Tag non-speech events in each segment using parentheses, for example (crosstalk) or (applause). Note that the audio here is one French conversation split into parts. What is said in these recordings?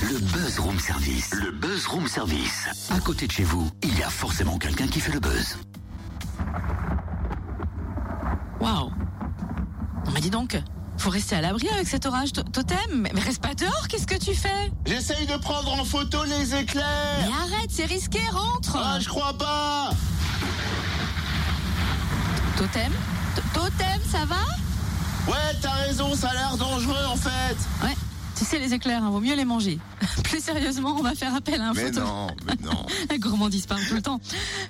Le Buzz Room Service. Le Buzz Room Service. À côté de chez vous, il y a forcément quelqu'un qui fait le buzz. Waouh Mais dis donc, faut rester à l'abri avec cet orage to- totem. Mais reste pas dehors, qu'est-ce que tu fais? J'essaye de prendre en photo les éclairs Mais arrête, c'est risqué, rentre Ah, je crois pas Totem? Totem, ça va? Ouais, t'as raison, ça a l'air dangereux en fait Ouais. Tu sais, les éclairs, hein, vaut mieux les manger. (laughs) Plus sérieusement, on va faire appel à un Mais photographe. non, mais non (laughs) La gourmandise parle tout le temps.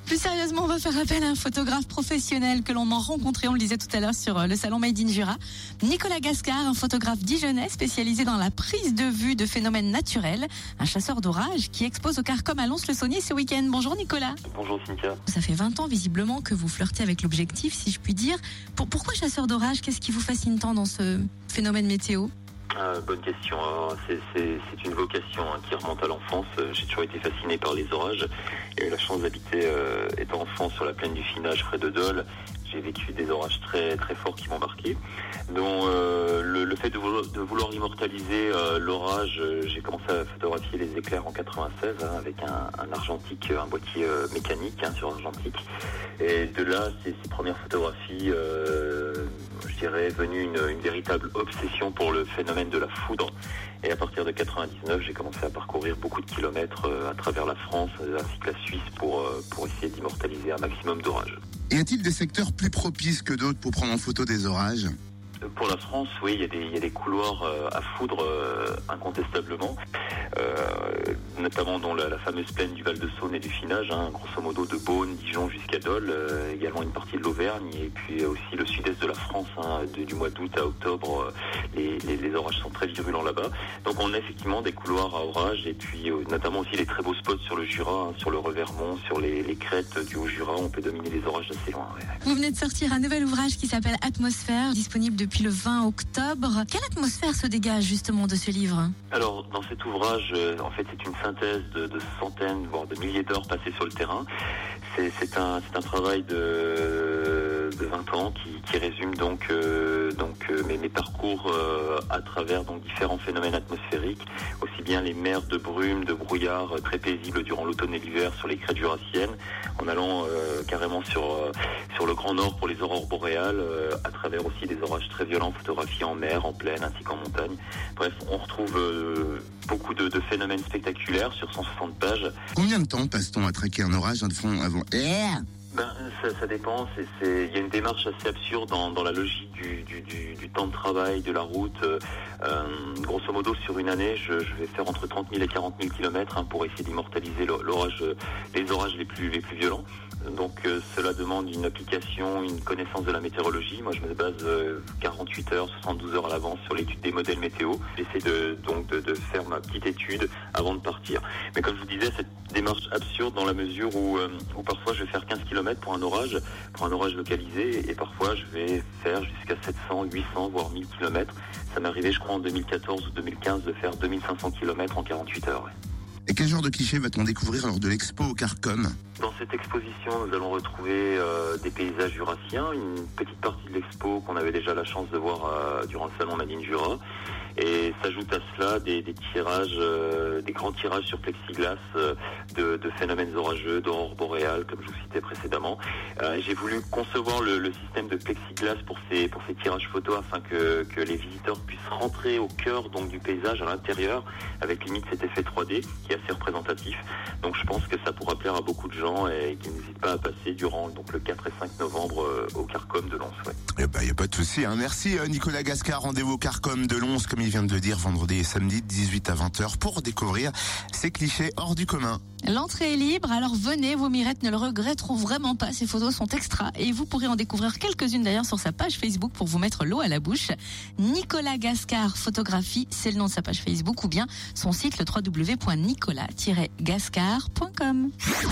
Plus sérieusement, on va faire appel à un photographe professionnel que l'on a rencontré, on le disait tout à l'heure sur euh, le salon Made in Jura. Nicolas Gascard, un photographe dijonnais spécialisé dans la prise de vue de phénomènes naturels, un chasseur d'orage qui expose au Carcom à Lons-le-Saunier ce week-end. Bonjour Nicolas. Bonjour Cynthia. Ça fait 20 ans visiblement que vous flirtez avec l'objectif, si je puis dire. Pour, pourquoi chasseur d'orage Qu'est-ce qui vous fascine tant dans ce phénomène météo? Euh, bonne question. Alors, C'est, une vocation hein, qui remonte à l'enfance. Euh, J'ai toujours été fasciné par les orages. J'ai eu la chance d'habiter euh, étant enfant sur la plaine du Finage près de Dole. J'ai vécu des orages très très forts qui m'ont marqué. Donc euh, le, le fait de vouloir, de vouloir immortaliser euh, l'orage, j'ai commencé à photographier les éclairs en 96 hein, avec un, un argentique, un boîtier mécanique hein, sur argentique. Et de là, ces, ces premières photographies, dirais, venues une, une véritable obsession pour le phénomène de la foudre. Et à partir de 99, j'ai commencé à parcourir beaucoup de kilomètres euh, à travers la France euh, ainsi que la Suisse pour, euh, pour essayer d'immortaliser un maximum d'orages. Y a-t-il des secteurs plus propices que d'autres pour prendre en photo des orages? Pour la France, oui, il y a des, il y a des couloirs à foudre incontestablement, notamment dans la, la fameuse plaine du Val-de-Saône et du Finage, hein, grosso modo de Beaune, Dijon jusqu'à Dole, euh, également une partie de l'Auvergne et puis aussi le sud-est de la France, hein, de- du mois d'août à octobre, euh, les, les- les orages sont très virulents là-bas. Donc on a effectivement des couloirs à orages et puis euh, notamment aussi les très beaux spots sur le Jura, hein, sur le Revermont, sur les, les crêtes du Haut-Jura, on peut dominer les orages assez loin. ouais. Vous venez de sortir un nouvel ouvrage qui s'appelle Atmosphère, disponible depuis le 20 octobre. Quelle atmosphère se dégage justement de ce livre? Alors, dans cet ouvrage, en fait, c'est une synthèse de, centaines, voire de milliers d'heures passées sur le terrain. C'est un travail de, de 20 ans qui, qui résume donc, euh, donc euh, mes, parcours euh, à travers donc, différents phénomènes atmosphériques, aussi bien les mers de brume, de brouillard très paisibles durant l'automne et l'hiver sur les crêtes jurassiennes, en allant carrément sur, sur le Grand Nord pour les aurores boréales, à travers aussi des orages très violents photographiés en mer, en plaine ainsi qu'en montagne. Bref, on retrouve beaucoup de, de phénomènes spectaculaires sur 160 pages. Combien de temps passe-t-on à traquer un orage de fond avant Eh Ben, ça, ça dépend. Il y a une démarche assez absurde dans, la logique du, temps de travail, de la route. Euh, euh, grosso modo, sur une année, je, vais faire entre 30 000 et 40 000 kilomètres hein, pour essayer d'immortaliser euh, les orages les plus, les plus violents. Donc euh, cela demande une application, une connaissance de la météorologie. Moi, je me base euh, 48 heures, 72 heures à l'avance sur l'étude des modèles météo. J'essaie de, donc de, de faire ma petite étude avant de partir. Mais comme je vous disais, cette démarche absurde dans la mesure où, euh, où parfois je vais faire 15 km pour un orage, pour un orage localisé, et parfois je vais faire jusqu'à 700, 800, voire 1000 km. Ça m'est arrivé, je crois, en 2014 ou 2015 de faire 2500 km en 48 heures. ouais. Et quel genre de clichés va-t-on découvrir lors de l'expo au Carcom Dans cette exposition, nous allons retrouver euh, des paysages jurassiens, une petite partie de l'expo qu'on avait déjà la chance de voir euh, durant le salon Madine Jura. Et s'ajoute à cela des, tirages, euh, des grands tirages sur plexiglas euh, de, phénomènes orageux, d'aurores boréales, comme je vous citais précédemment. Euh, J'ai voulu concevoir le, système de plexiglas pour ces, tirages photos afin que, les visiteurs puissent rentrer au cœur du paysage à l'intérieur avec limite cet effet 3D qui est assez représentatif. Donc je pense que ça pourra plaire à beaucoup de gens et qui n'hésitent pas à passer durant le 4 et 5 novembre au Carcom pas de souci. Hein. Merci euh, Nicolas Gascar. Rendez-vous Carcom de Lons, comme il vient de le dire, vendredi et samedi de 18 à 20h pour découvrir ces clichés hors du commun. L'entrée est libre, alors venez, vos mirettes ne le regretteront vraiment pas, ces photos sont extra et vous pourrez en découvrir quelques-unes d'ailleurs sur sa page Facebook pour vous mettre l'eau à la bouche. Nicolas Gascar Photographie, c'est le nom de sa page Facebook ou bien son site le www.nicolas-gascar.com.